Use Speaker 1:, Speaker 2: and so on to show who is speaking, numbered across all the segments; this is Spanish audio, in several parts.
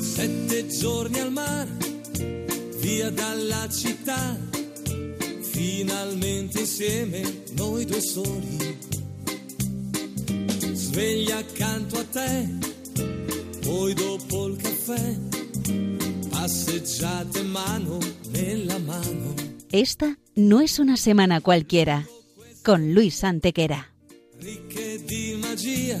Speaker 1: Sette giorni al mare, via dalla città, finalmente insieme noi due soli. Sveglia accanto a te, poi dopo il caffè, passeggiate mano nella mano.
Speaker 2: Esta no es una semana cualquiera, con Luis Antequera.
Speaker 1: Ricche di magia,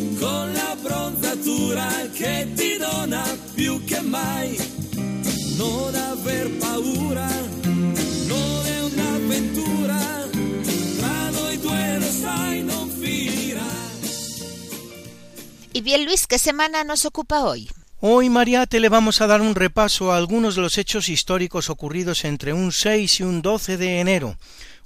Speaker 1: con la bronzatura che ti dona più che mai. Non aver paura, non è un'avventura, tra noi due lo sai non finirà.
Speaker 3: Y bien, Luis, ¿qué semana nos ocupa hoy?
Speaker 4: Hoy, Mariate, le vamos a dar un repaso a algunos de los hechos históricos ocurridos entre un 6 y un 12 de enero.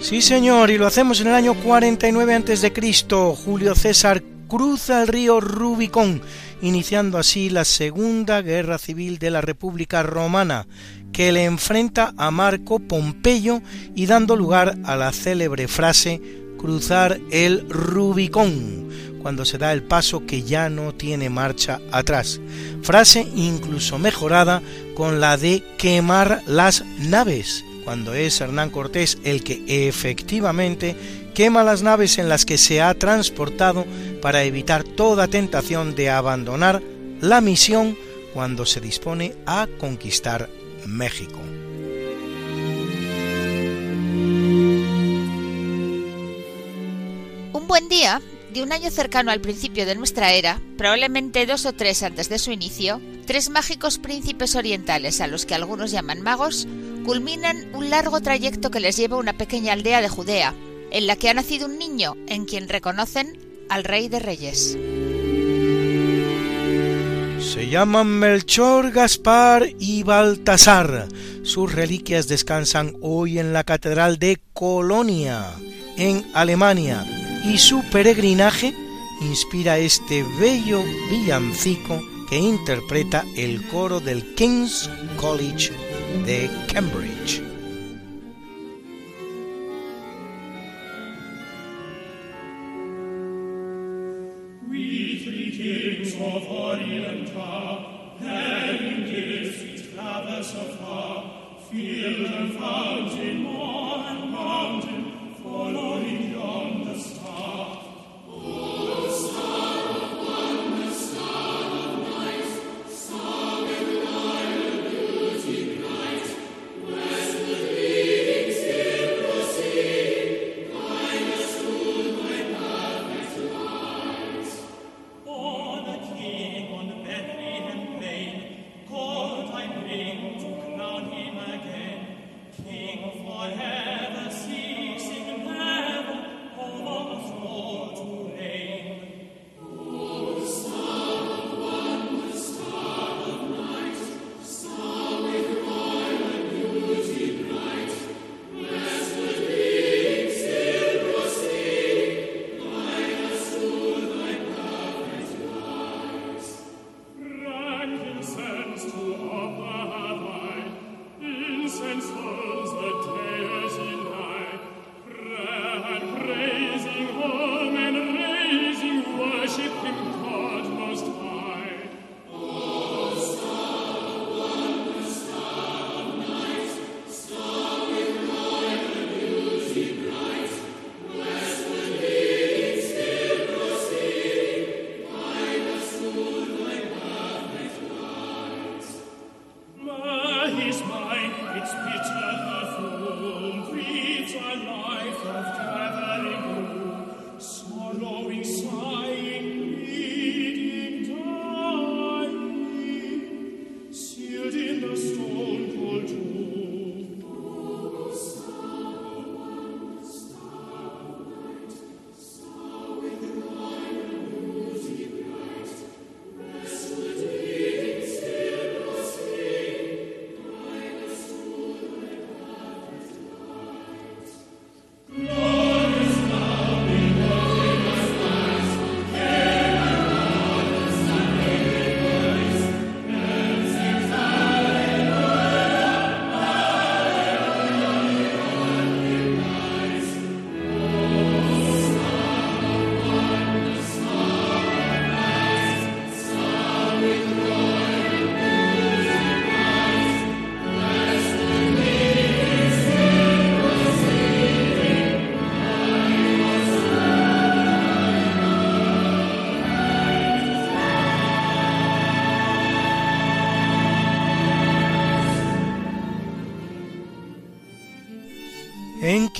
Speaker 4: Sí, señor, y lo hacemos en el año 49 a.C. Julio César cruza el río Rubicón, iniciando así la Segunda Guerra Civil de la República Romana, que le enfrenta a Marco Pompeyo y dando lugar a la célebre frase cruzar el Rubicón, cuando se da el paso que ya no tiene marcha atrás. Frase incluso mejorada con la de quemar las naves, cuando es Hernán Cortés el que efectivamente quema las naves en las que se ha transportado para evitar toda tentación de abandonar la misión cuando se dispone a conquistar México.
Speaker 3: Un buen día, de un año cercano al principio de nuestra era, probablemente dos o tres antes de su inicio, tres mágicos príncipes orientales, a los que algunos llaman magos, culminan un largo trayecto que les lleva a una pequeña aldea de Judea, en la que ha nacido un niño en quien reconocen al Rey de Reyes.
Speaker 4: Se llaman Melchor, Gaspar y Baltasar. Sus reliquias descansan hoy en la Catedral de Colonia, en Alemania, y su peregrinaje inspira este bello villancico que interpreta el coro del King's College de Cambridge.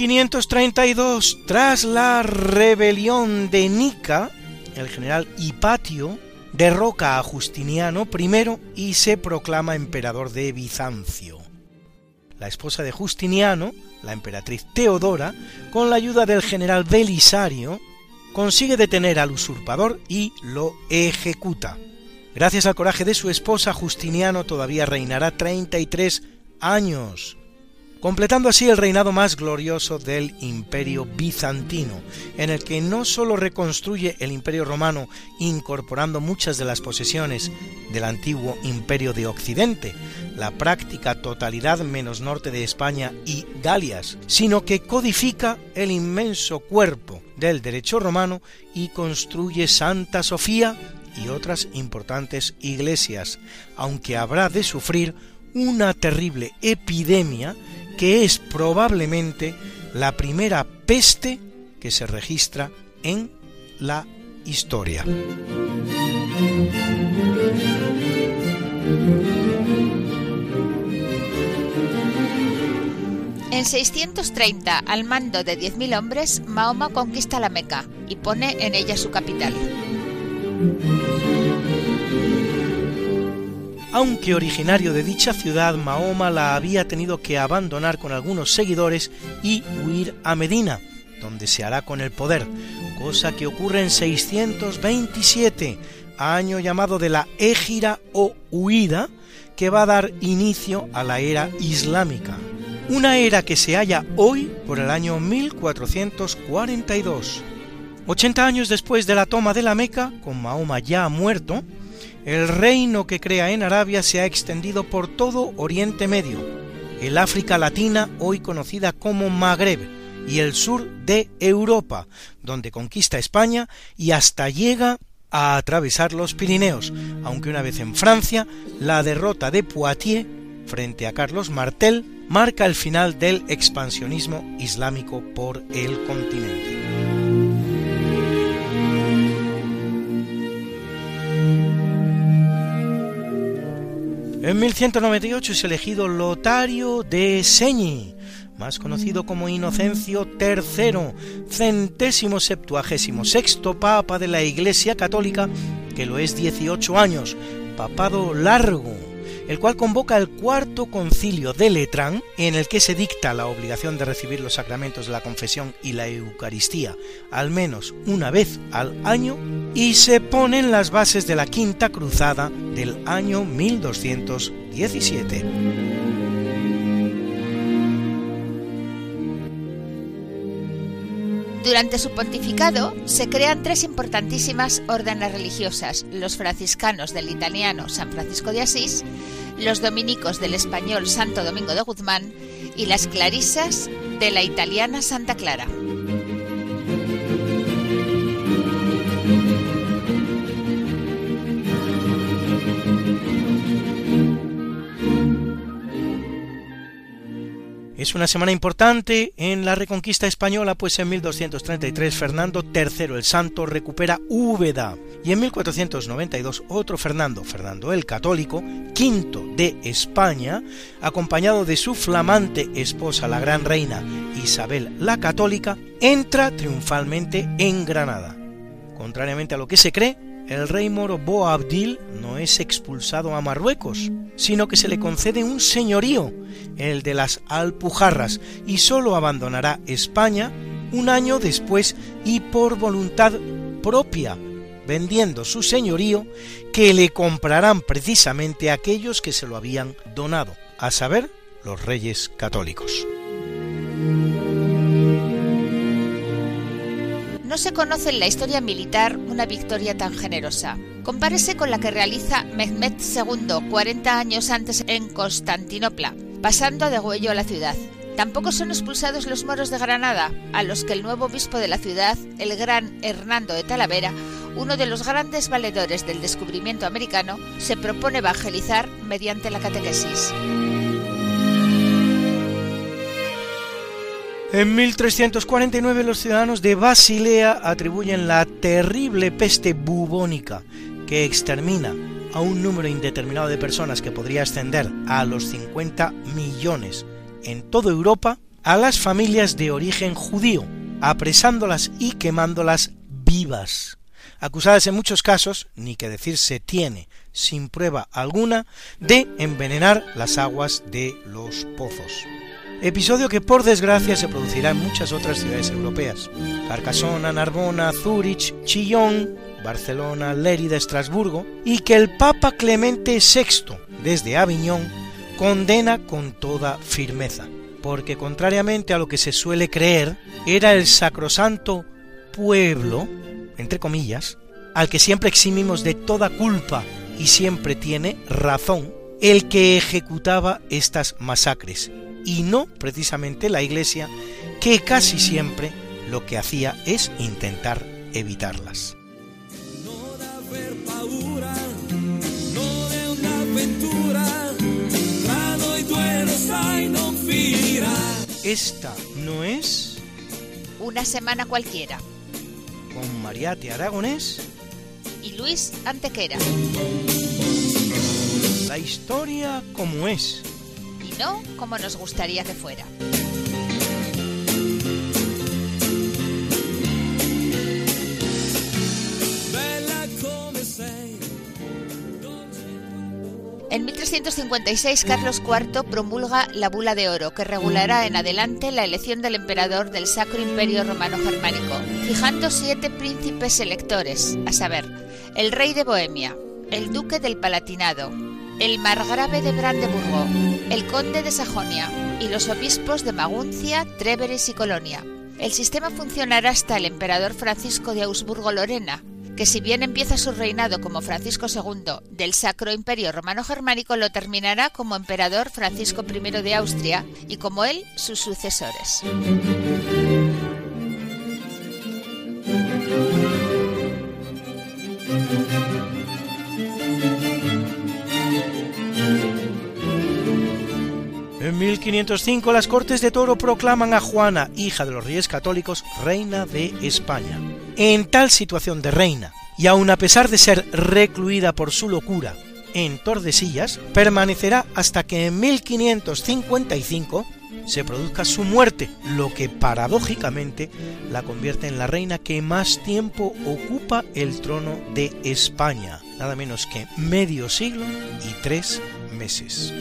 Speaker 4: 532, tras la rebelión de Nica, el general Hipatio derroca a Justiniano I y se proclama emperador de Bizancio. La esposa de Justiniano, la emperatriz Teodora, con la ayuda del general Belisario, consigue detener al usurpador y lo ejecuta. Gracias al coraje de su esposa, Justiniano todavía reinará 33 años, completando así el reinado más glorioso del imperio bizantino, en el que no sólo reconstruye el imperio romano incorporando muchas de las posesiones del antiguo imperio de Occidente, la práctica totalidad menos norte de España y Galias, sino que codifica el inmenso cuerpo del derecho romano y construye Santa Sofía y otras importantes iglesias, aunque habrá de sufrir una terrible epidemia que es probablemente la primera peste que se registra en la historia.
Speaker 3: En 630, al mando de 10.000 hombres, Mahoma conquista la Meca y pone en ella su capital.
Speaker 4: Aunque originario de dicha ciudad, Mahoma la había tenido que abandonar con algunos seguidores y huir a Medina, donde se hará con el poder, cosa que ocurre en 627, año llamado de la Égira o huida, que va a dar inicio a la era islámica, una era que se halla hoy por el año 1442. 80 años después de la toma de la Meca, con Mahoma ya muerto, el reino que crea en Arabia se ha extendido por todo Oriente Medio, el África Latina, hoy conocida como Magreb, y el sur de Europa, donde conquista España y hasta llega a atravesar los Pirineos, aunque una vez en Francia, la derrota de Poitiers frente a Carlos Martel marca el final del expansionismo islámico por el continente. En 1198 es elegido Lotario de Segni, más conocido como Inocencio III, centésimo septuagésimo sexto papa de la Iglesia Católica, que lo es 18 años, papado largo, el cual convoca el cuarto concilio de Letrán, en el que se dicta la obligación de recibir los sacramentos de la confesión y la Eucaristía al menos una vez al año, y se ponen las bases de la Quinta Cruzada del año 1217.
Speaker 3: Durante su pontificado se crean tres importantísimas órdenes religiosas, los franciscanos del italiano San Francisco de Asís, los dominicos del español Santo Domingo de Guzmán y las clarisas de la italiana Santa Clara.
Speaker 4: Es una semana importante en la reconquista española, pues en 1233 Fernando III el Santo recupera Úbeda y en 1492 otro Fernando, Fernando el Católico, quinto de España, acompañado de su flamante esposa la gran reina Isabel la Católica, entra triunfalmente en Granada. Contrariamente a lo que se cree, el rey moro Boabdil no es expulsado a Marruecos, sino que se le concede un señorío, el de las Alpujarras, y sólo abandonará España un año después y por voluntad propia, vendiendo su señorío que le comprarán precisamente aquellos que se lo habían donado, a saber, los reyes católicos.
Speaker 3: No se conoce en la historia militar una victoria tan generosa. Compárese con la que realiza Mehmed II 40 años antes en Constantinopla, pasando a degüello a la ciudad. Tampoco son expulsados los moros de Granada, a los que el nuevo obispo de la ciudad, el gran Hernando de Talavera, uno de los grandes valedores del descubrimiento americano, se propone evangelizar mediante la catequesis.
Speaker 4: En 1349 los ciudadanos de Basilea atribuyen la terrible peste bubónica que extermina a un número indeterminado de personas que podría ascender a los 50 millones en toda Europa a las familias de origen judío, apresándolas y quemándolas vivas, acusadas en muchos casos, ni que decir se tiene, sin prueba alguna, de envenenar las aguas de los pozos episodio que por desgracia se producirá en muchas otras ciudades europeas, Carcasona, Narbona, Zúrich, Chillón, Barcelona, Lérida, Estrasburgo, y que el Papa Clemente VI, desde Aviñón, condena con toda firmeza, porque contrariamente a lo que se suele creer, era el sacrosanto pueblo, entre comillas, al que siempre eximimos de toda culpa y siempre tiene razón, el que ejecutaba estas masacres, y no precisamente la Iglesia, que casi siempre lo que hacía es intentar evitarlas. Esta no es
Speaker 3: una semana cualquiera.
Speaker 4: Con Mariate Aragonés
Speaker 3: y Luis Antequera.
Speaker 4: La historia como es
Speaker 3: no como nos gustaría que fuera. En 1356 Carlos IV promulga la Bula de Oro, que regulará en adelante la elección del emperador del Sacro Imperio Romano Germánico, fijando siete príncipes electores, a saber, el rey de Bohemia, el duque del Palatinado, el margrave de Brandeburgo, el conde de Sajonia y los obispos de Maguncia, Tréveres y Colonia. El sistema funcionará hasta el emperador Francisco de Augsburgo-Lorena, que si bien empieza su reinado como Francisco II del Sacro Imperio Romano Germánico, lo terminará como emperador Francisco I de Austria y como él sus sucesores.
Speaker 4: En 1505 las Cortes de Toro proclaman a Juana, hija de los reyes católicos, reina de España. En tal situación de reina, y aun a pesar de ser recluida por su locura en Tordesillas, permanecerá hasta que en 1555 se produzca su muerte, lo que paradójicamente la convierte en la reina que más tiempo ocupa el trono de España, nada menos que medio siglo y tres meses.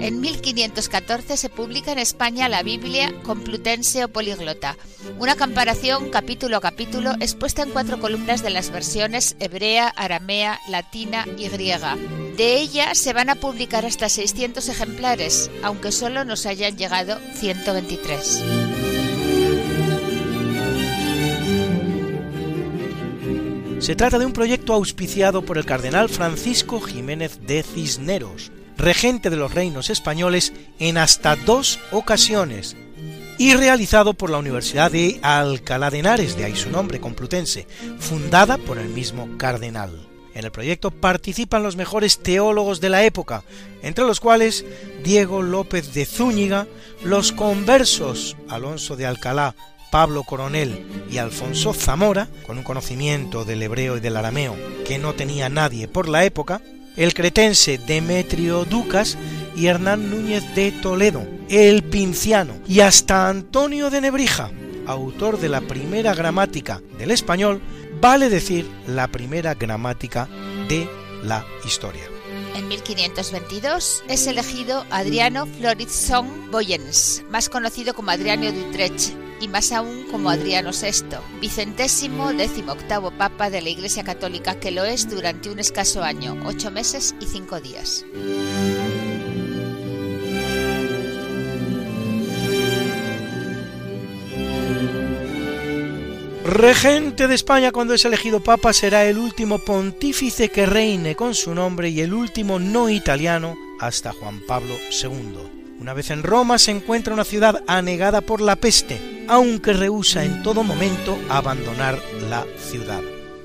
Speaker 3: En 1514 se publica en España la Biblia Complutense o Poliglota, una comparación capítulo a capítulo expuesta en cuatro columnas de las versiones hebrea, aramea, latina y griega. De ella se van a publicar hasta 600 ejemplares, aunque solo nos hayan llegado 123.
Speaker 4: Se trata de un proyecto auspiciado por el cardenal Francisco Jiménez de Cisneros, regente de los reinos españoles en hasta dos ocasiones, y realizado por la Universidad de Alcalá de Henares, de ahí su nombre complutense, fundada por el mismo cardenal. En el proyecto participan los mejores teólogos de la época, entre los cuales Diego López de Zúñiga, los conversos Alonso de Alcalá, Pablo Coronel y Alfonso Zamora, con un conocimiento del hebreo y del arameo que no tenía nadie por la época, el cretense Demetrio Ducas y Hernán Núñez de Toledo, el pinciano, y hasta Antonio de Nebrija, autor de la primera gramática del español, vale decir la primera gramática de la historia.
Speaker 3: En 1522 es elegido Adriano Florizón Boyens, más conocido como Adriano de y más aún como Adriano VI, vicentésimo décimo octavo papa de la Iglesia Católica que lo es durante un escaso año, ocho meses y cinco días.
Speaker 4: Regente de España cuando es elegido papa será el último pontífice que reine con su nombre y el último no italiano hasta Juan Pablo II. Una vez en Roma se encuentra una ciudad anegada por la peste, aunque rehúsa en todo momento abandonar la ciudad.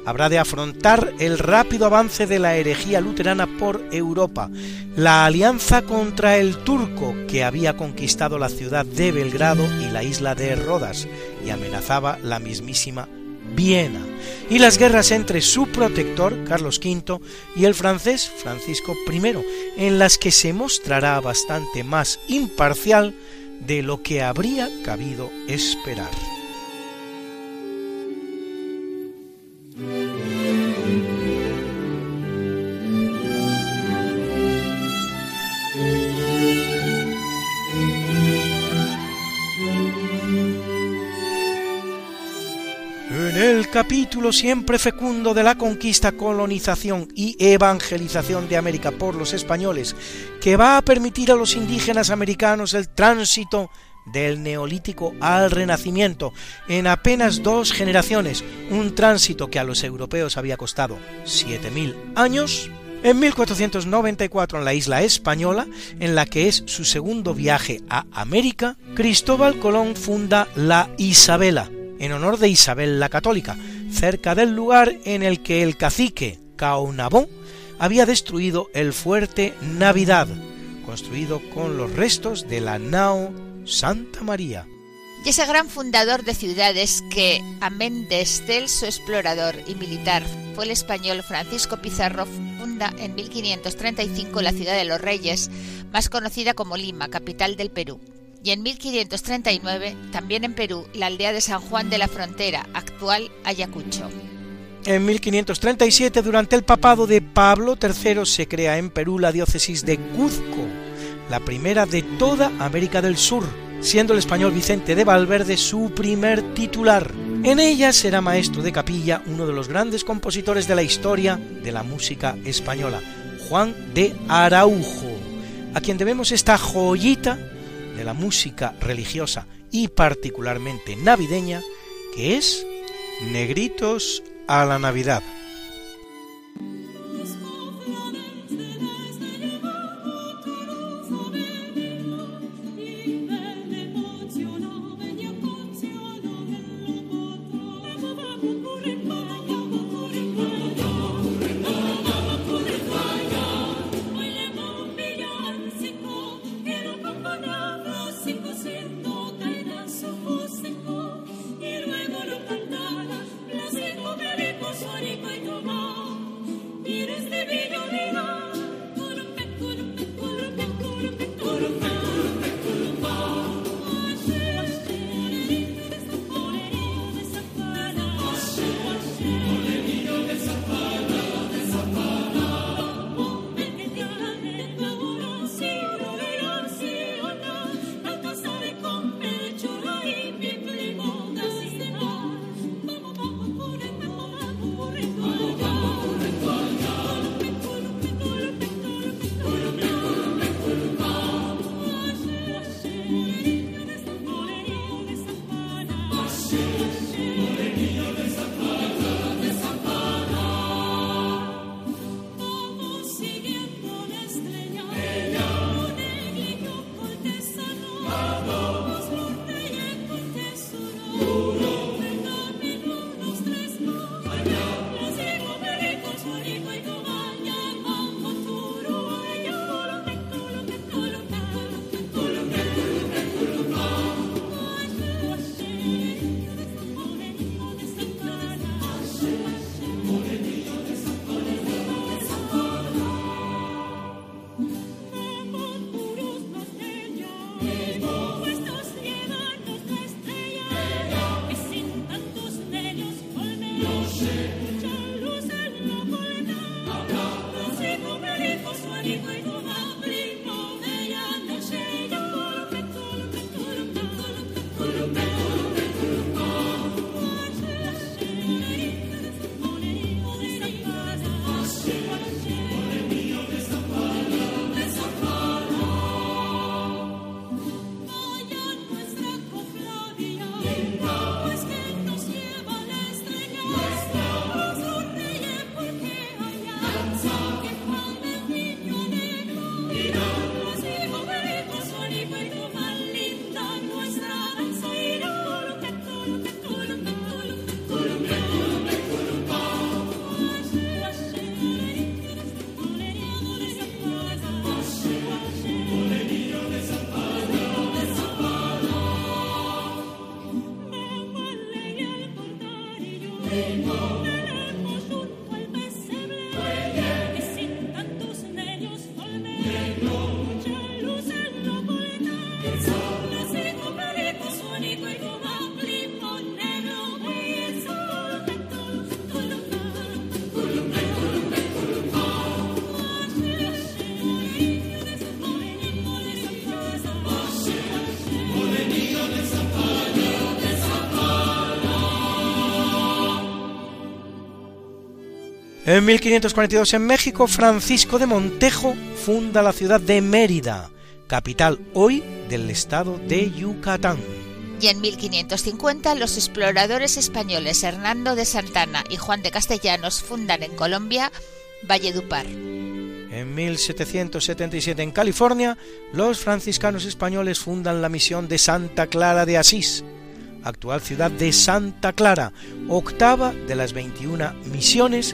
Speaker 4: Habrá de afrontar el rápido avance de la herejía luterana por Europa, la alianza contra el turco que había conquistado la ciudad de Belgrado y la isla de Rodas y amenazaba la mismísima Viena, y las guerras entre su protector, Carlos V, y el francés Francisco I, en las que se mostrará bastante más imparcial de lo que habría cabido esperar. Capítulo siempre fecundo de la conquista, colonización y evangelización de América por los españoles, que va a permitir a los indígenas americanos el tránsito del neolítico al renacimiento en apenas dos generaciones, un tránsito que a los europeos había costado 7.000 años, en 1494 en la isla española, en la que es su segundo viaje a América, Cristóbal Colón funda la Isabela, en honor de Isabel la Católica, cerca del lugar en el que el cacique Caonabó había destruido el fuerte Navidad, construido con los restos de la nao Santa María.
Speaker 3: Y ese gran fundador de ciudades que, amén de excelso explorador y militar, fue el español Francisco Pizarro, funda en 1535 la ciudad de los Reyes, más conocida como Lima, capital del Perú y en 1539, también en Perú, la aldea de San Juan de la Frontera, actual Ayacucho.
Speaker 4: En 1537, durante el papado de Pablo III, se crea en Perú la diócesis de Cuzco, la primera de toda América del Sur, siendo el español Vicente de Valverde su primer titular. En ella será maestro de capilla uno de los grandes compositores de la historia de la música española, Juan de Araujo, a quien debemos esta joyita de la música religiosa y particularmente navideña, que es Negritos a la Navidad. En 1542 en México, Francisco de Montejo funda la ciudad de Mérida, capital hoy del estado de Yucatán.
Speaker 3: Y en 1550 los exploradores españoles Hernando de Santana y Juan de Castellanos fundan en Colombia Valledupar.
Speaker 4: En 1777 en California, los franciscanos españoles fundan la misión de Santa Clara de Asís, actual ciudad de Santa Clara, octava de las 21 misiones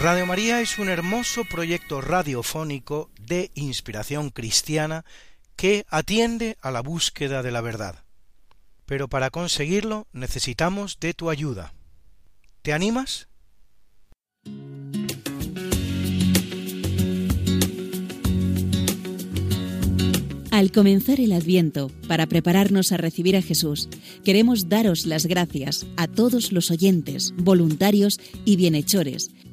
Speaker 4: Radio María es un hermoso proyecto radiofónico de inspiración cristiana que atiende a la búsqueda de la verdad. Pero para conseguirlo necesitamos de tu ayuda. ¿Te animas?
Speaker 2: Al comenzar el Adviento, para prepararnos a recibir a Jesús, queremos daros las gracias a todos los oyentes, voluntarios y bienhechores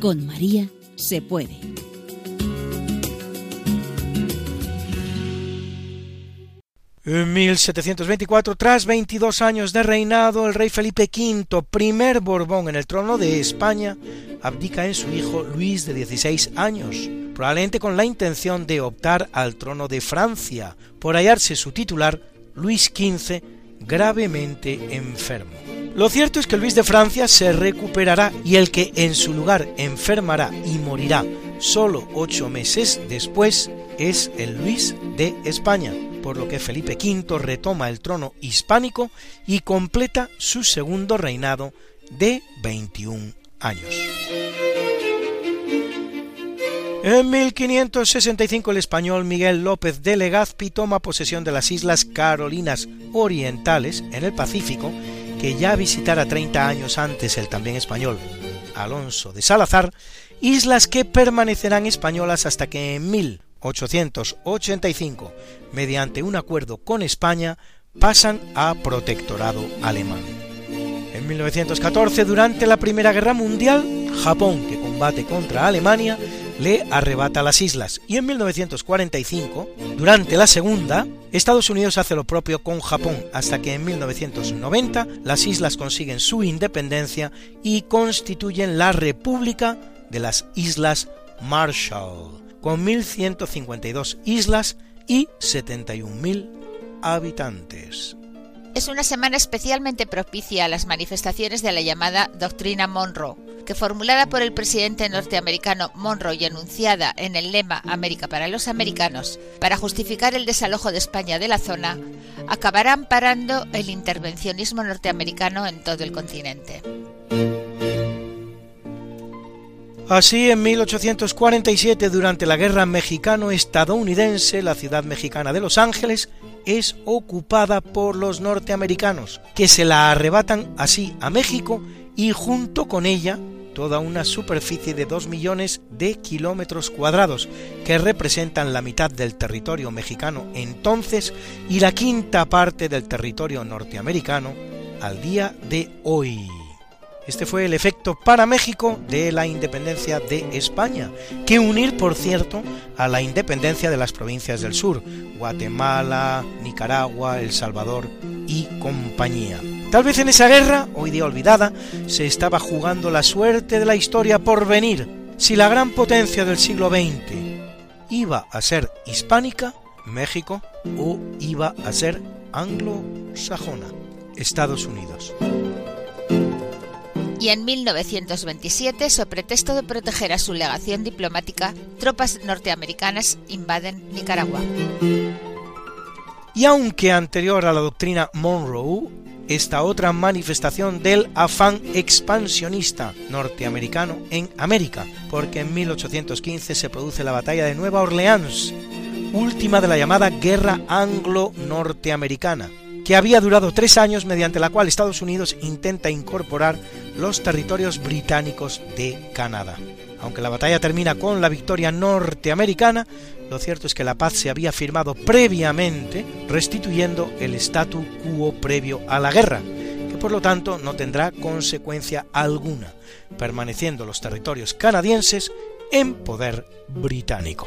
Speaker 2: Con María se puede.
Speaker 4: En 1724, tras 22 años de reinado, el rey Felipe V, primer Borbón en el trono de España, abdica en su hijo Luis de 16 años, probablemente con la intención de optar al trono de Francia, por hallarse su titular, Luis XV, gravemente enfermo. Lo cierto es que Luis de Francia se recuperará y el que en su lugar enfermará y morirá solo ocho meses después es el Luis de España, por lo que Felipe V retoma el trono hispánico y completa su segundo reinado de 21 años. En 1565 el español Miguel López de Legazpi toma posesión de las Islas Carolinas Orientales en el Pacífico, que ya visitara 30 años antes el también español Alonso de Salazar, islas que permanecerán españolas hasta que en 1885, mediante un acuerdo con España, pasan a protectorado alemán. En 1914, durante la Primera Guerra Mundial, Japón, que combate contra Alemania, le arrebata las islas y en 1945, durante la Segunda, Estados Unidos hace lo propio con Japón hasta que en 1990 las islas consiguen su independencia y constituyen la República de las Islas Marshall, con 1.152 islas y 71.000 habitantes.
Speaker 3: Es una semana especialmente propicia a las manifestaciones de la llamada Doctrina Monroe, que formulada por el presidente norteamericano Monroe y anunciada en el lema América para los americanos, para justificar el desalojo de España de la zona, acabarán parando el intervencionismo norteamericano en todo el continente.
Speaker 4: Así, en 1847, durante la Guerra Mexicano-Estadounidense, la ciudad mexicana de Los Ángeles es ocupada por los norteamericanos, que se la arrebatan así a México y junto con ella toda una superficie de 2 millones de kilómetros cuadrados, que representan la mitad del territorio mexicano entonces y la quinta parte del territorio norteamericano al día de hoy. Este fue el efecto para México de la independencia de España, que unir, por cierto, a la independencia de las provincias del sur, Guatemala, Nicaragua, El Salvador y compañía. Tal vez en esa guerra, hoy día olvidada, se estaba jugando la suerte de la historia por venir, si la gran potencia del siglo XX iba a ser hispánica, México, o iba a ser anglosajona, Estados Unidos
Speaker 3: y en 1927, sobre pretexto de proteger a su legación diplomática, tropas norteamericanas invaden Nicaragua.
Speaker 4: Y aunque anterior a la doctrina Monroe, esta otra manifestación del afán expansionista norteamericano en América, porque en 1815 se produce la batalla de Nueva Orleans, última de la llamada Guerra Anglo-Norteamericana, que había durado tres años mediante la cual Estados Unidos intenta incorporar los territorios británicos de Canadá. Aunque la batalla termina con la victoria norteamericana, lo cierto es que la paz se había firmado previamente, restituyendo el statu quo previo a la guerra, que por lo tanto no tendrá consecuencia alguna, permaneciendo los territorios canadienses en poder británico.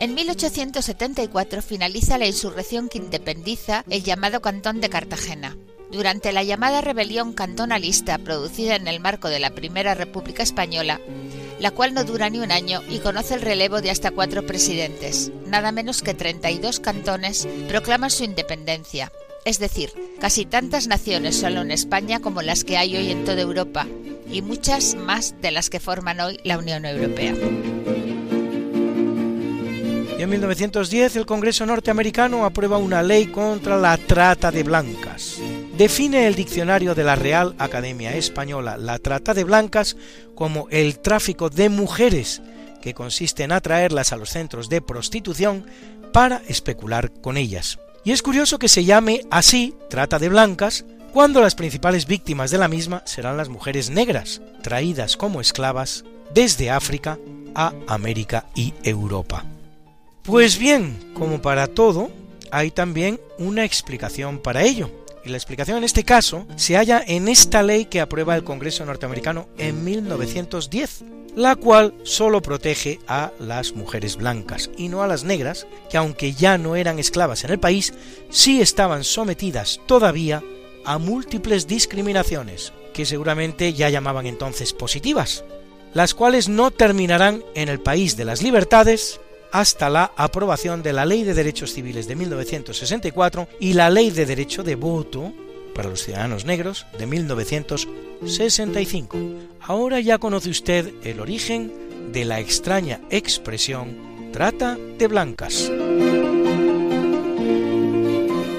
Speaker 3: En 1874 finaliza la insurrección que independiza el llamado Cantón de Cartagena. Durante la llamada rebelión cantonalista producida en el marco de la Primera República Española, la cual no dura ni un año y conoce el relevo de hasta cuatro presidentes, nada menos que 32 cantones proclaman su independencia, es decir, casi tantas naciones solo en España como las que hay hoy en toda Europa, y muchas más de las que forman hoy la Unión Europea.
Speaker 4: Y en 1910 el Congreso norteamericano aprueba una ley contra la trata de blancas. Define el diccionario de la Real Academia Española la trata de blancas como el tráfico de mujeres, que consiste en atraerlas a los centros de prostitución para especular con ellas. Y es curioso que se llame así trata de blancas cuando las principales víctimas de la misma serán las mujeres negras, traídas como esclavas desde África a América y Europa. Pues bien, como para todo, hay también una explicación para ello. Y la explicación en este caso se halla en esta ley que aprueba el Congreso norteamericano en 1910, la cual solo protege a las mujeres blancas y no a las negras, que aunque ya no eran esclavas en el país, sí estaban sometidas todavía a múltiples discriminaciones, que seguramente ya llamaban entonces positivas, las cuales no terminarán en el país de las libertades, hasta la aprobación de la Ley de Derechos Civiles de 1964 y la Ley de Derecho de Voto para los ciudadanos negros de 1965. Ahora ya conoce usted el origen de la extraña expresión trata de blancas.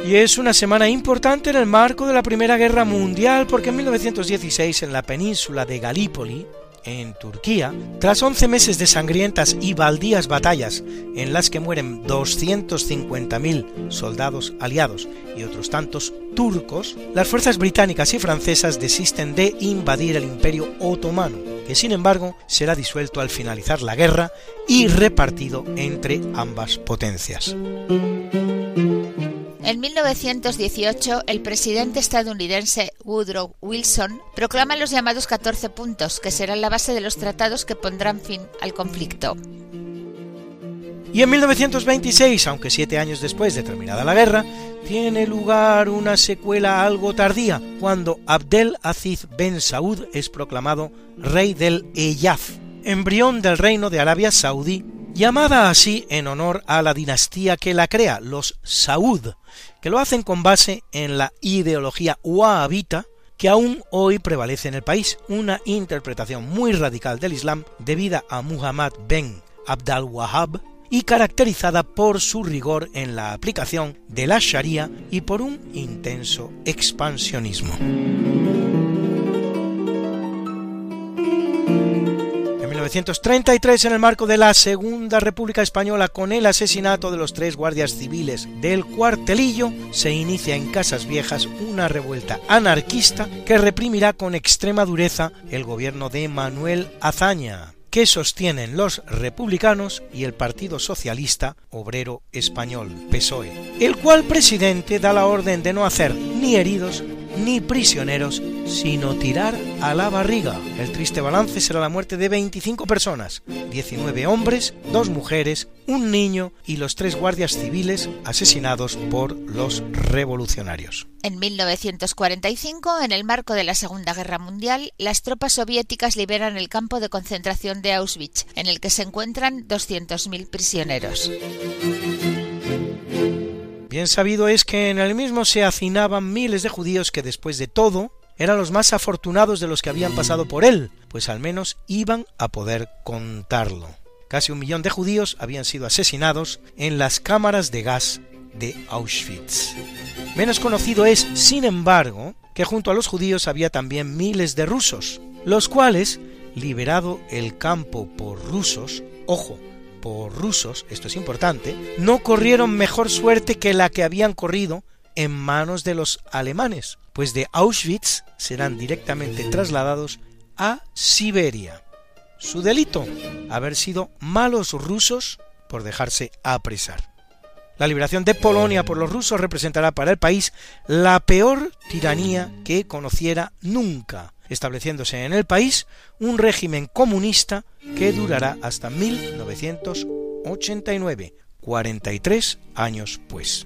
Speaker 4: Y es una semana importante en el marco de la Primera Guerra Mundial porque en 1916 en la península de Galípoli, en Turquía, tras 11 meses de sangrientas y baldías batallas en las que mueren 250.000 soldados aliados y otros tantos turcos, las fuerzas británicas y francesas desisten de invadir el imperio otomano, que sin embargo será disuelto al finalizar la guerra y repartido entre ambas potencias.
Speaker 3: En 1918, el presidente estadounidense Woodrow Wilson proclama los llamados 14 puntos, que serán la base de los tratados que pondrán fin al conflicto.
Speaker 4: Y en 1926, aunque siete años después de terminada la guerra, tiene lugar una secuela algo tardía, cuando Abdel Aziz Ben Saud es proclamado rey del Eyaz, embrión del reino de Arabia Saudí, llamada así en honor a la dinastía que la crea, los Saud, que lo hacen con base en la ideología wahhabita que aún hoy prevalece en el país, una interpretación muy radical del Islam debida a Muhammad ben Abdal Wahhab y caracterizada por su rigor en la aplicación de la Sharia y por un intenso expansionismo. 1933, en el marco de la Segunda República Española, con el asesinato de los tres guardias civiles del cuartelillo, se inicia en Casas Viejas una revuelta anarquista que reprimirá con extrema dureza el gobierno de Manuel Azaña que sostienen los republicanos y el Partido Socialista Obrero Español, PSOE, el cual presidente da la orden de no hacer ni heridos ni prisioneros, sino tirar a la barriga. El triste balance será la muerte de 25 personas, 19 hombres, dos mujeres, un niño y los tres guardias civiles asesinados por los revolucionarios.
Speaker 3: En 1945, en el marco de la Segunda Guerra Mundial, las tropas soviéticas liberan el campo de concentración de Auschwitz, en el que se encuentran 200.000 prisioneros.
Speaker 4: Bien sabido es que en el mismo se hacinaban miles de judíos que después de todo eran los más afortunados de los que habían pasado por él, pues al menos iban a poder contarlo. Casi un millón de judíos habían sido asesinados en las cámaras de gas de Auschwitz. Menos conocido es, sin embargo, que junto a los judíos había también miles de rusos, los cuales, liberado el campo por rusos, ojo, rusos, esto es importante, no corrieron mejor suerte que la que habían corrido en manos de los alemanes, pues de Auschwitz serán directamente trasladados a Siberia. Su delito, haber sido malos rusos por dejarse apresar. La liberación de Polonia por los rusos representará para el país la peor tiranía que conociera nunca, estableciéndose en el país un régimen comunista que durará hasta 1989, 43 años pues.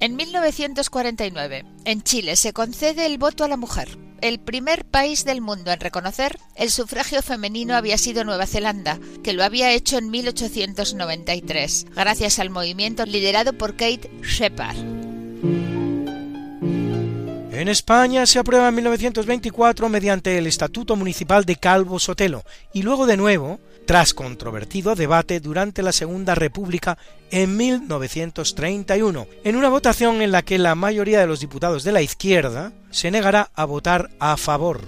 Speaker 3: En 1949, en Chile se concede el voto a la mujer. El primer país del mundo en reconocer el sufragio femenino había sido Nueva Zelanda, que lo había hecho en 1893, gracias al movimiento liderado por Kate Shepard.
Speaker 4: En España se aprueba en 1924 mediante el Estatuto Municipal de Calvo Sotelo y luego de nuevo, tras controvertido debate durante la Segunda República en 1931, en una votación en la que la mayoría de los diputados de la izquierda se negará a votar a favor,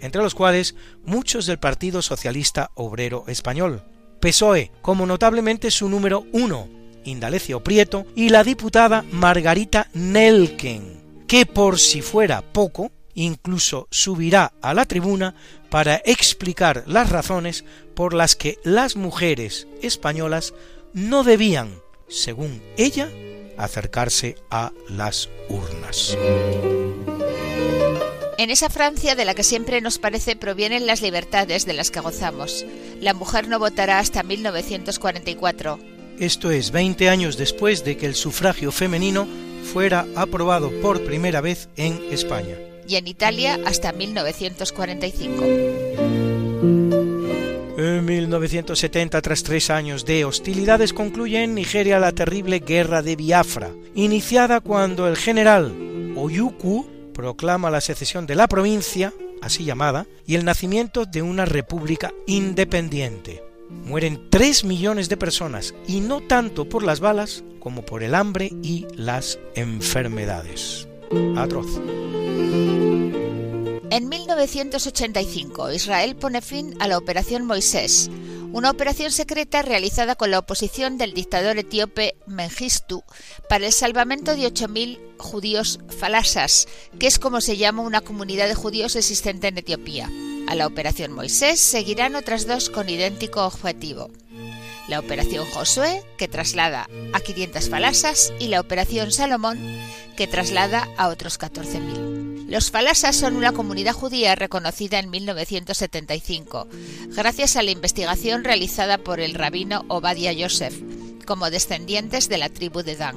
Speaker 4: entre los cuales muchos del Partido Socialista Obrero Español, PSOE, como notablemente su número uno, Indalecio Prieto, y la diputada Margarita Nelken, que por si fuera poco, incluso subirá a la tribuna para explicar las razones por las que las mujeres españolas no debían, según ella, acercarse a las urnas.
Speaker 3: En esa Francia de la que siempre nos parece provienen las libertades de las que gozamos. La mujer no votará hasta 1944.
Speaker 4: Esto es 20 años después de que el sufragio femenino fuera aprobado por primera vez en España.
Speaker 3: Y en Italia hasta 1945.
Speaker 4: En 1970, tras tres años de hostilidades, concluye en Nigeria la terrible Guerra de Biafra, iniciada cuando el general Oyuku proclama la secesión de la provincia, así llamada, y el nacimiento de una república independiente mueren 3 millones de personas y no tanto por las balas como por el hambre y las enfermedades. Atroz.
Speaker 3: En 1985, Israel pone fin a la Operación Moisés, una operación secreta realizada con la oposición del dictador etíope Mengistu para el salvamento de 8.000 judíos falasas, que es como se llama una comunidad de judíos existente en Etiopía. A la Operación Moisés seguirán otras dos con idéntico objetivo. La Operación Josué, que traslada a 500 falasas, y la Operación Salomón, que traslada a otros 14.000. Los falasas son una comunidad judía reconocida en 1975, gracias a la investigación realizada por el rabino Obadiah Yosef, como descendientes de la tribu de Dan.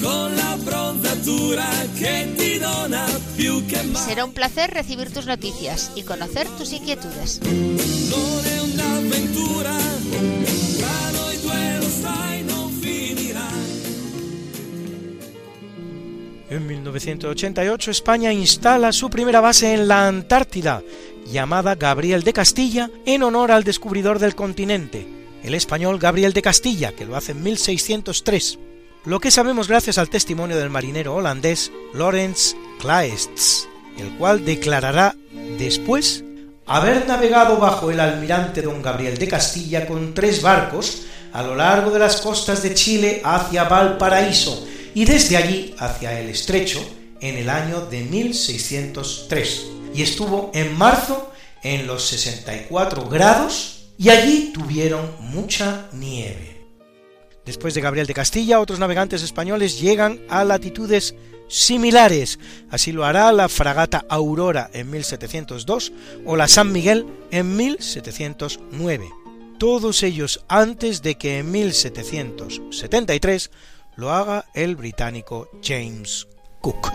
Speaker 1: con la bronzatura che ti dona più
Speaker 3: Será un placer recibir tus noticias y conocer tus inquietudes.
Speaker 4: En 1988 España instala su primera base en la Antártida, llamada Gabriel de Castilla, en honor al descubridor del continente, el español Gabriel de Castilla, que lo hace en 1603. Lo que sabemos gracias al testimonio del marinero holandés Lawrence Claests, el cual declarará después haber navegado bajo el almirante don Gabriel de Castilla con tres barcos a lo largo de las costas de Chile hacia Valparaíso, y desde allí hacia el estrecho en el año de 1603 y estuvo en marzo en los 64 grados y allí tuvieron mucha nieve. Después de Gabriel de Castilla, otros navegantes españoles llegan a latitudes similares. Así lo hará la fragata Aurora en 1702 o la San Miguel en 1709. Todos ellos antes de que en 1773 lo haga el británico James Cook.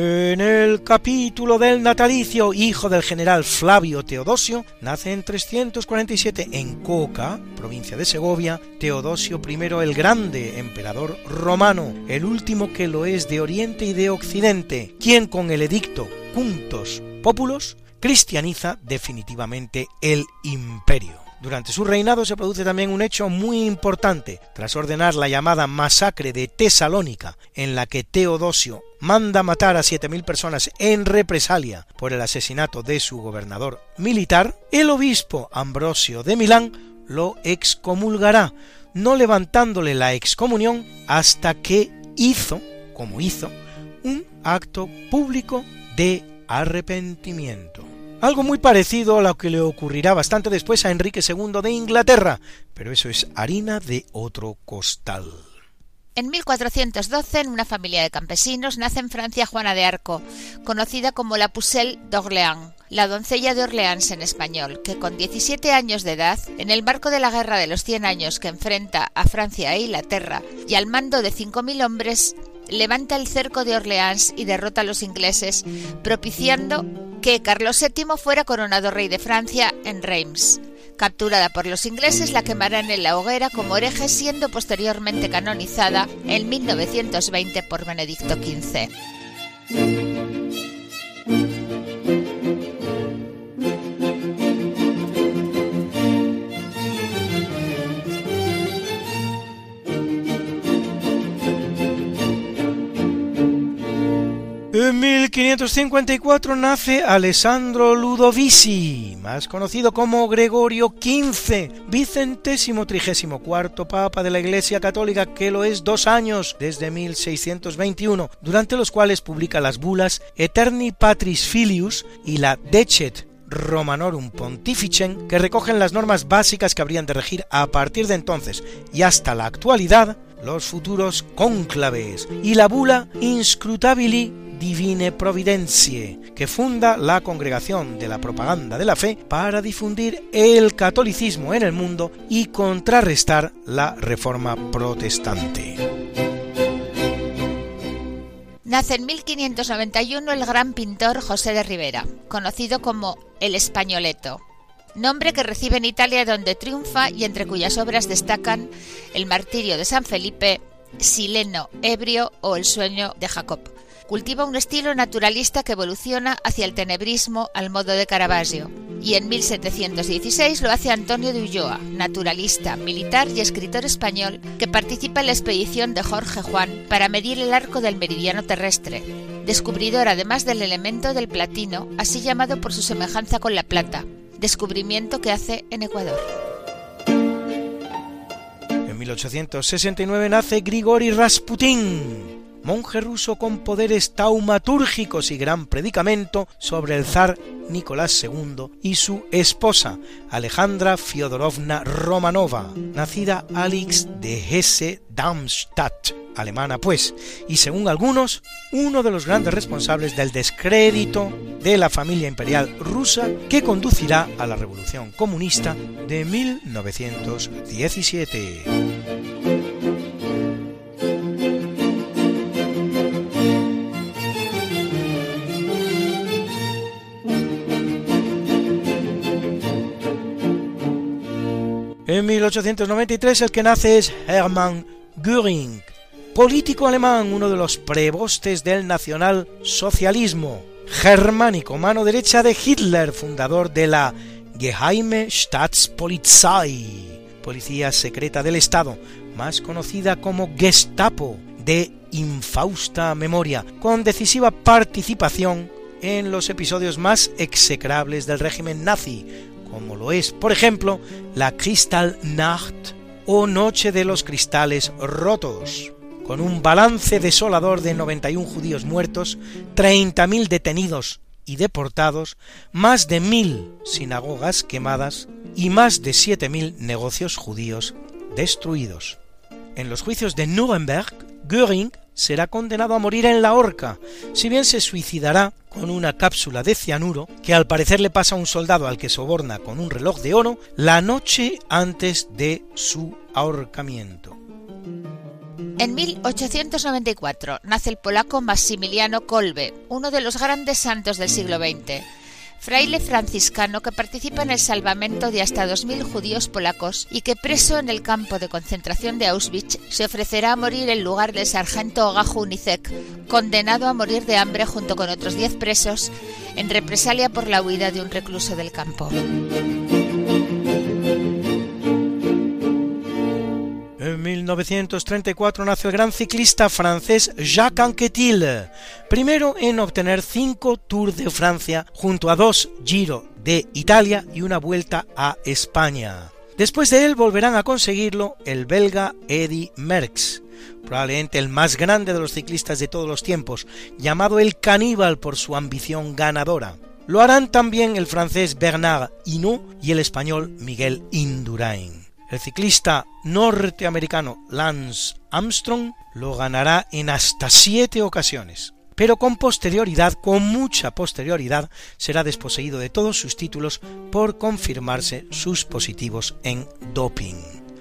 Speaker 4: En el capítulo del natalicio, hijo del general Flavio Teodosio, nace en 347 en Coca, provincia de Segovia, Teodosio I el Grande, emperador romano, el último que lo es de Oriente y de Occidente, quien con el edicto Cuntos Populos cristianiza definitivamente el imperio. Durante su reinado se produce también un hecho muy importante. Tras ordenar la llamada masacre de Tesalónica, en la que Teodosio manda matar a 7.000 personas en represalia por el asesinato de su gobernador militar, el obispo Ambrosio de Milán lo excomulgará, no levantándole la excomunión hasta que hizo, como hizo, un acto público de arrepentimiento. Algo muy parecido a lo que le ocurrirá bastante después a Enrique II de Inglaterra, pero eso es harina de otro costal.
Speaker 3: En 1412, en una familia de campesinos, nace en Francia Juana de Arco, conocida como la Pucelle d'Orléans, la doncella de Orleans en español, que con 17 años de edad, en el marco de la Guerra de los Cien Años que enfrenta a Francia e Inglaterra, y al mando de 5.000 hombres, levanta el cerco de Orleans y derrota a los ingleses, propiciando que Carlos VII fuera coronado rey de Francia en Reims. Capturada por los ingleses, la quemarán en la hoguera como hereje, siendo posteriormente canonizada en 1920 por Benedicto XV.
Speaker 4: En 1554 nace Alessandro Ludovici, más conocido como Gregorio XV, vicentésimo trigésimo cuarto papa de la Iglesia Católica, que lo es dos años desde 1621, durante los cuales publica las bulas Eterni Patris Filius y la Decet Romanorum Pontificem, que recogen las normas básicas que habrían de regir a partir de entonces y hasta la actualidad los futuros cónclaves, y la bula Inscrutabili Divine Providencie, que funda la Congregación de la Propaganda de la Fe para difundir el catolicismo en el mundo y contrarrestar la Reforma Protestante.
Speaker 3: Nace en 1591 el gran pintor José de Rivera, conocido como el Españoleto, nombre que recibe en Italia donde triunfa y entre cuyas obras destacan El martirio de San Felipe, Sileno ebrio o El sueño de Jacob. Cultiva un estilo naturalista que evoluciona hacia el tenebrismo al modo de Caravaggio, y en 1716 lo hace Antonio de Ulloa, naturalista, militar y escritor español que participa en la expedición de Jorge Juan para medir el arco del meridiano terrestre, descubridor además del elemento del platino, así llamado por su semejanza con la plata, descubrimiento que hace en Ecuador.
Speaker 4: En 1869 nace Grigori Rasputin, monje ruso con poderes taumatúrgicos y gran predicamento sobre el zar Nicolás II y su esposa, Alejandra Fyodorovna Romanova, nacida Alix de Hesse-Darmstadt, alemana pues, y según algunos, uno de los grandes responsables del descrédito de la familia imperial rusa que conducirá a la revolución comunista de 1917. En 1893 el que nace es Hermann Göring, político alemán, uno de los prebostes del nacionalsocialismo, germánico, mano derecha de Hitler, fundador de la Geheime Staatspolizei, policía secreta del Estado, más conocida como Gestapo, de infausta memoria, con decisiva participación en los episodios más execrables del régimen nazi, como lo es, por ejemplo, la Kristallnacht o Noche de los Cristales Rotos, con un balance desolador de 91 judíos muertos, 30.000 detenidos y deportados, más de 1.000 sinagogas quemadas y más de 7.000 negocios judíos destruidos. En los juicios de Nuremberg, Göring será condenado a morir en la horca, si bien se suicidará con una cápsula de cianuro que al parecer le pasa a un soldado al que soborna con un reloj de oro la noche antes de su ahorcamiento.
Speaker 3: En 1894 nace el polaco Maximiliano Kolbe, uno de los grandes santos del siglo XX fraile franciscano que participa en el salvamento de hasta 2.000 judíos polacos y que preso en el campo de concentración de Auschwitz se ofrecerá a morir en lugar del sargento Gajo Unicek, condenado a morir de hambre junto con otros 10 presos en represalia por la huida de un recluso del campo.
Speaker 4: En 1934 nace el gran ciclista francés Jacques Anquetil, primero en obtener cinco Tours de Francia junto a dos Giro de Italia y una vuelta a España. Después de él volverán a conseguirlo el belga Eddy Merckx, probablemente el más grande de los ciclistas de todos los tiempos, llamado el caníbal por su ambición ganadora. Lo harán también el francés Bernard Hinault y el español Miguel Indurain. El ciclista norteamericano Lance Armstrong lo ganará en hasta siete ocasiones, pero con posterioridad, con mucha posterioridad, será desposeído de todos sus títulos por confirmarse sus positivos en doping.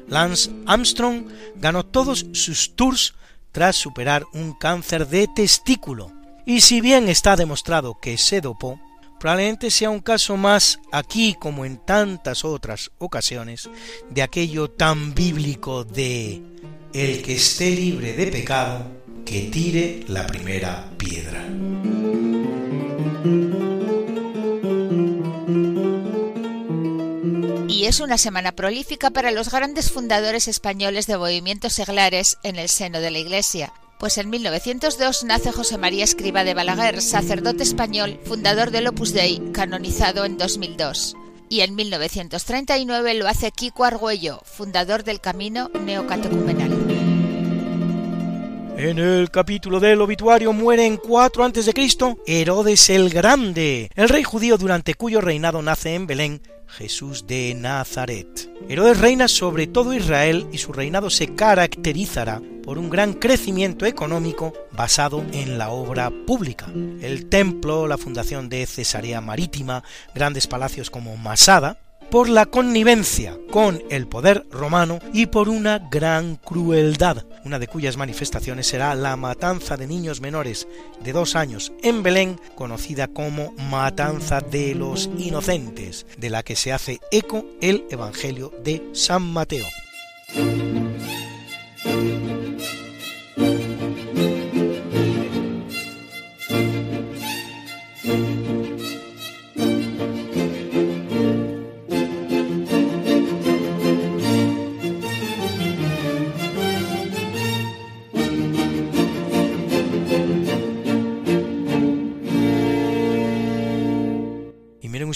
Speaker 4: Lance Armstrong ganó todos sus tours tras superar un cáncer de testículo, y si bien está demostrado que se dopó, probablemente sea un caso más aquí como en tantas otras ocasiones de aquello tan bíblico de el que esté libre de pecado, que tire la primera piedra.
Speaker 3: Y es una semana prolífica para los grandes fundadores españoles de movimientos seglares en el seno de la Iglesia, pues en 1902 nace José María Escriba de Balaguer, sacerdote español, fundador del Opus Dei, canonizado en 2002. Y en 1939 lo hace Kiko Argüello, fundador del Camino Neocatecumenal.
Speaker 4: En el capítulo del obituario muere en 4 a.C. Herodes el Grande, el rey judío durante cuyo reinado nace en Belén Jesús de Nazaret. Herodes reina sobre todo Israel y su reinado se caracterizará por un gran crecimiento económico basado en la obra pública. El templo, la fundación de Cesarea Marítima, grandes palacios como Masada, por la connivencia con el poder romano y por una gran crueldad, una de cuyas manifestaciones será la matanza de niños menores de dos años en Belén, conocida como Matanza de los Inocentes, de la que se hace eco el Evangelio de San Mateo.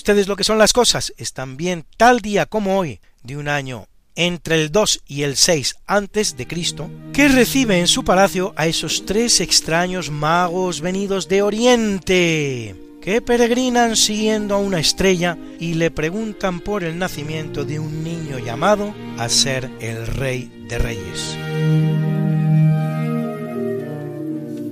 Speaker 4: Ustedes lo que son las cosas, es también tal día como hoy, de un año entre el 2 y el 6 antes de Cristo, que recibe en su palacio a esos tres extraños magos venidos de Oriente, que peregrinan siguiendo a una estrella y le preguntan por el nacimiento de un niño llamado a ser el rey de reyes.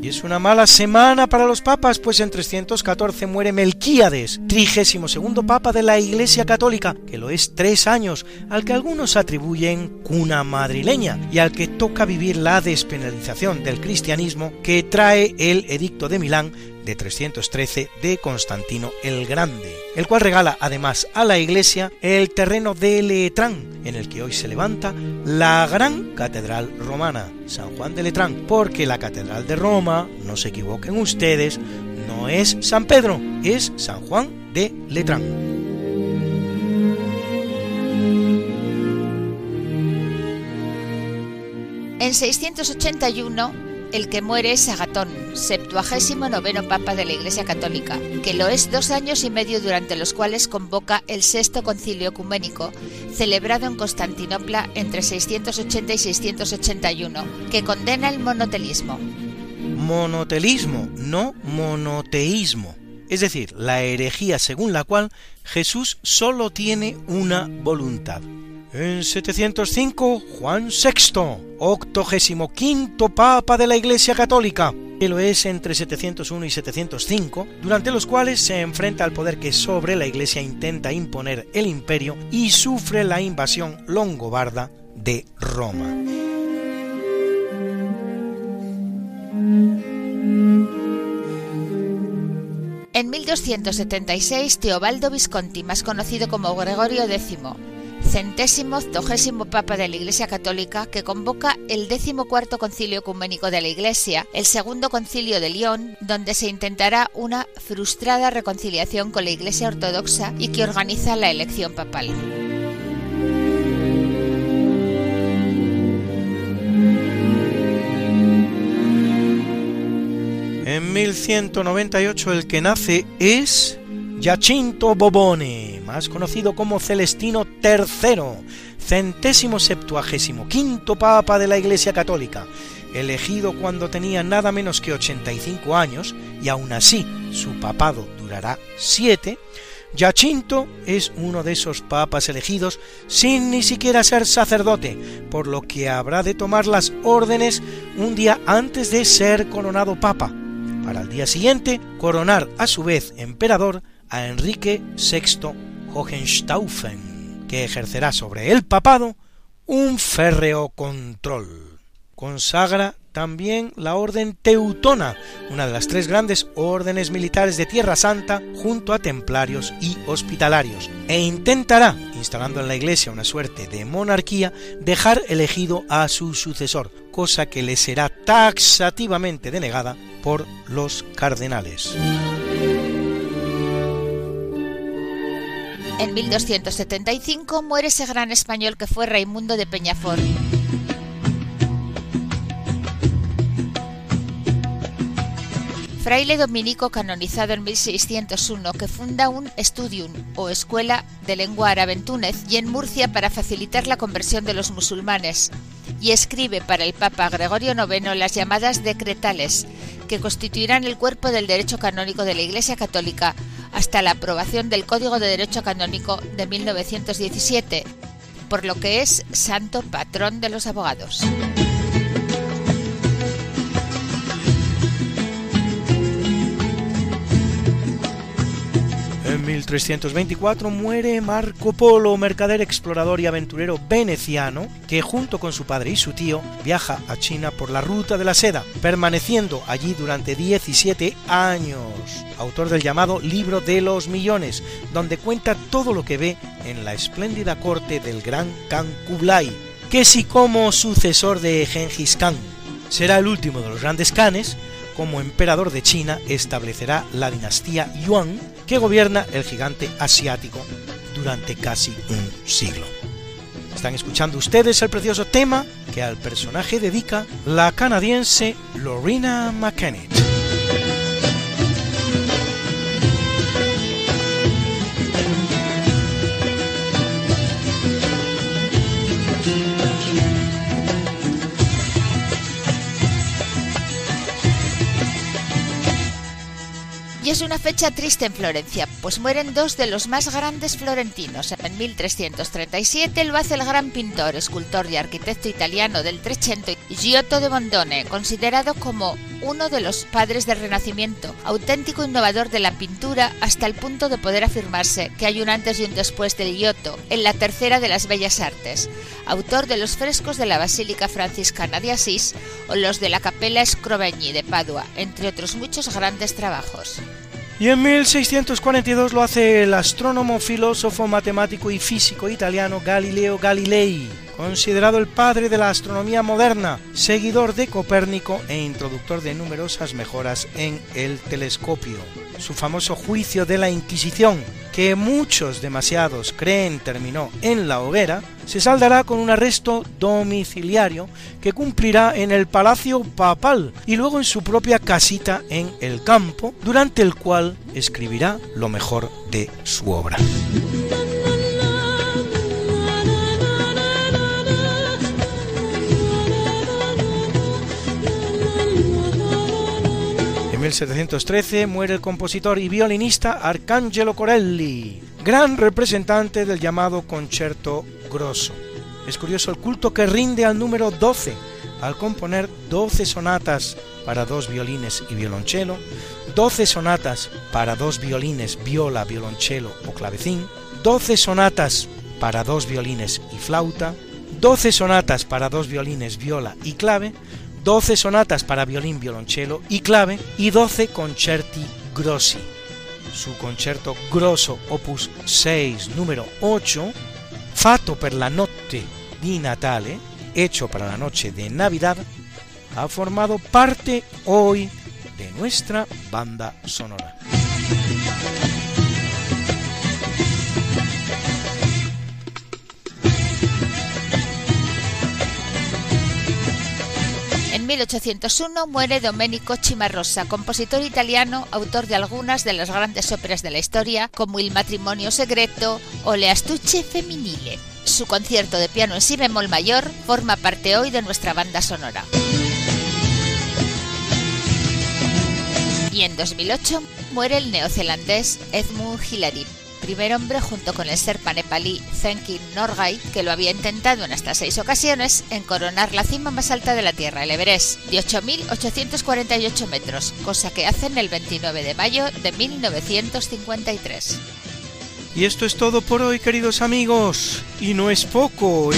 Speaker 4: Es una mala semana para los papas, pues en 314 muere Melquíades, trigésimo segundo papa de la Iglesia Católica, que lo es tres años, al que algunos atribuyen cuna madrileña y al que toca vivir la despenalización del cristianismo que trae el Edicto de Milán de 313 de Constantino el Grande, el cual regala además a la iglesia el terreno de Letrán, en el que hoy se levanta la gran catedral romana, San Juan de Letrán, porque la catedral de Roma, no se equivoquen ustedes, no es San Pedro, es San Juan de Letrán.
Speaker 3: En 681, el que muere es Agatón, septuagésimo noveno papa de la Iglesia Católica, que lo es dos años y medio durante los cuales convoca el sexto concilio ecuménico, celebrado en Constantinopla entre 680 y 681, que condena el monotelismo.
Speaker 4: Monotelismo, no monoteísmo. Es decir, la herejía según la cual Jesús solo tiene una voluntad. En 705, Juan VI, octogésimo quinto papa de la Iglesia Católica, que lo es entre 701 y 705, durante los cuales se enfrenta al poder que sobre la Iglesia intenta imponer el imperio y sufre la invasión longobarda de Roma.
Speaker 3: En 1276, Teobaldo Visconti, más conocido como Gregorio X, centésimo octogésimo Papa de la Iglesia Católica, que convoca el decimocuarto Concilio Ecuménico de la Iglesia, el segundo Concilio de León, donde se intentará una frustrada reconciliación con la Iglesia Ortodoxa y que organiza la elección papal.
Speaker 4: En 1198 el que nace es Giacinto Bobone, más conocido como Celestino III, centésimo septuagésimo quinto papa de la Iglesia Católica, elegido cuando tenía nada menos que 85 años, y aún así su papado durará siete, Giacinto es uno de esos papas elegidos sin ni siquiera ser sacerdote, por lo que habrá de tomar las órdenes un día antes de ser coronado papa, para el día siguiente coronar a su vez emperador a Enrique VI Hohenstaufen, que ejercerá sobre el papado un férreo control. Consagra también la orden teutona, una de las tres grandes órdenes militares de Tierra Santa junto a templarios y hospitalarios, e intentará, instalando en la Iglesia una suerte de monarquía, dejar elegido a su sucesor, cosa que le será taxativamente denegada por los cardenales.
Speaker 3: En 1275 muere ese gran español que fue Raimundo de Peñafort. Fraile dominico canonizado en 1601 que funda un studium o escuela de lengua árabe en Túnez y en Murcia para facilitar la conversión de los musulmanes y escribe para el Papa Gregorio IX las llamadas decretales que constituirán el cuerpo del derecho canónico de la Iglesia Católica hasta la aprobación del Código de Derecho Canónico de 1917, por lo que es santo patrón de los abogados.
Speaker 4: 1324 muere Marco Polo, mercader, explorador y aventurero veneciano, que junto con su padre y su tío viaja a China por la ruta de la seda, permaneciendo allí durante 17 años. Autor del llamado Libro de los Millones, donde cuenta todo lo que ve en la espléndida corte del gran Khan Kublai, que si como sucesor de Genghis Khan será el último de los grandes Khanes, como emperador de China establecerá la dinastía Yuan que gobierna el gigante asiático durante casi un siglo. Están escuchando ustedes el precioso tema que al personaje dedica la canadiense Lorena McKennitt.
Speaker 3: Y es una fecha triste en Florencia, pues mueren dos de los más grandes florentinos. En 1337 lo hace el gran pintor, escultor y arquitecto italiano del Trecento, Giotto de Bondone, considerado como uno de los padres del Renacimiento, auténtico innovador de la pintura hasta el punto de poder afirmarse que hay un antes y un después del Giotto en la tercera de las bellas artes, autor de los frescos de la Basílica Franciscana de Asís o los de la Capella Scrovegni de Padua, entre otros muchos grandes trabajos.
Speaker 4: Y en 1642 lo hace el astrónomo, filósofo, matemático y físico italiano Galileo Galilei, considerado el padre de la astronomía moderna, seguidor de Copérnico e introductor de numerosas mejoras en el telescopio. Su famoso juicio de la Inquisición, que muchos demasiados creen terminó en la hoguera, se saldará con un arresto domiciliario que cumplirá en el Palacio Papal y luego en su propia casita en el campo, durante el cual escribirá lo mejor de su obra. En 1713 muere el compositor y violinista Arcangelo Corelli, gran representante del llamado concerto grosso. Es curioso el culto que rinde al número 12 al componer 12 sonatas para dos violines y violonchelo, 12 sonatas para dos violines, viola, violonchelo o clavecín, 12 sonatas para dos violines y flauta, 12 sonatas para dos violines, viola y clave, 12 sonatas para violín, violonchelo y clave y 12 concerti grossi. Su concerto grosso opus 6 número 8, Fatto per la notte di Natale, hecho para la noche de Navidad, ha formado parte hoy de nuestra banda sonora.
Speaker 3: 1801 muere Domenico Cimarosa, compositor italiano, autor de algunas de las grandes óperas de la historia, como Il matrimonio segreto o Le astucce femminile. Su concierto de piano en si bemol mayor forma parte hoy de nuestra banda sonora. Y en 2008 muere el neozelandés Edmund Hillary, primer hombre junto con el serpa nepalí Zenkin Norgay, que lo había intentado en hasta seis ocasiones, en coronar la cima más alta de la Tierra, el Everest, de 8.848 metros, cosa que hacen el 29 de mayo de 1953.
Speaker 4: Y esto es todo por hoy, queridos amigos, y no es poco.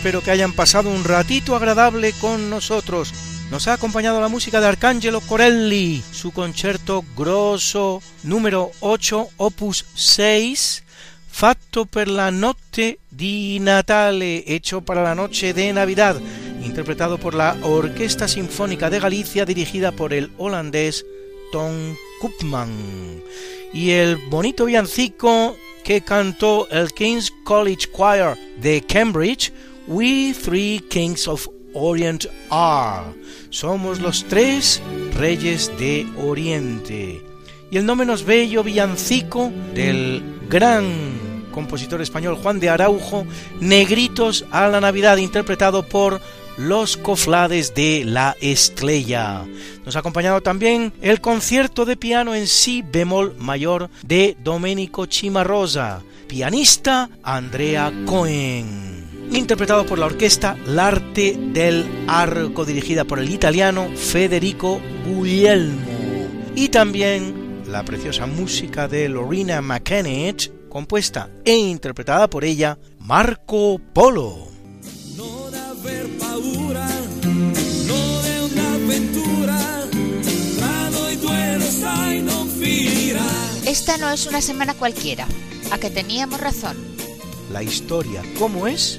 Speaker 4: Espero que hayan pasado un ratito agradable con nosotros. Nos ha acompañado la música de Arcangelo Corelli, su concierto grosso número 8, opus 6, Fatto per la notte di Natale, hecho para la noche de Navidad, interpretado por la Orquesta Sinfónica de Galicia dirigida por el holandés Tom Koopman. Y el bonito villancico que cantó el King's College Choir de Cambridge, We Three Kings of Orient Are. Somos los tres reyes de Oriente. Y el no menos bello villancico del gran compositor español Juan de Araujo, Negritos a la Navidad, interpretado por los coflades de la estrella. Nos ha acompañado también el concierto de piano en si bemol mayor de Domenico Cimarosa, pianista Andrea Cohen interpretado por la orquesta L'Arte del Arco, dirigida por el italiano Federico Guglielmo, y también la preciosa música de Lorena McKennitt, compuesta e interpretada por ella Marco Polo.
Speaker 3: Esta no es una semana cualquiera, a que teníamos razón.
Speaker 4: La historia, ¿cómo es?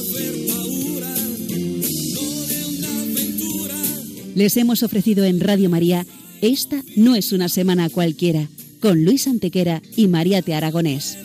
Speaker 2: Les hemos ofrecido en Radio María Esta no es una semana cualquiera, con Luis Antequera y María Te Aragonés.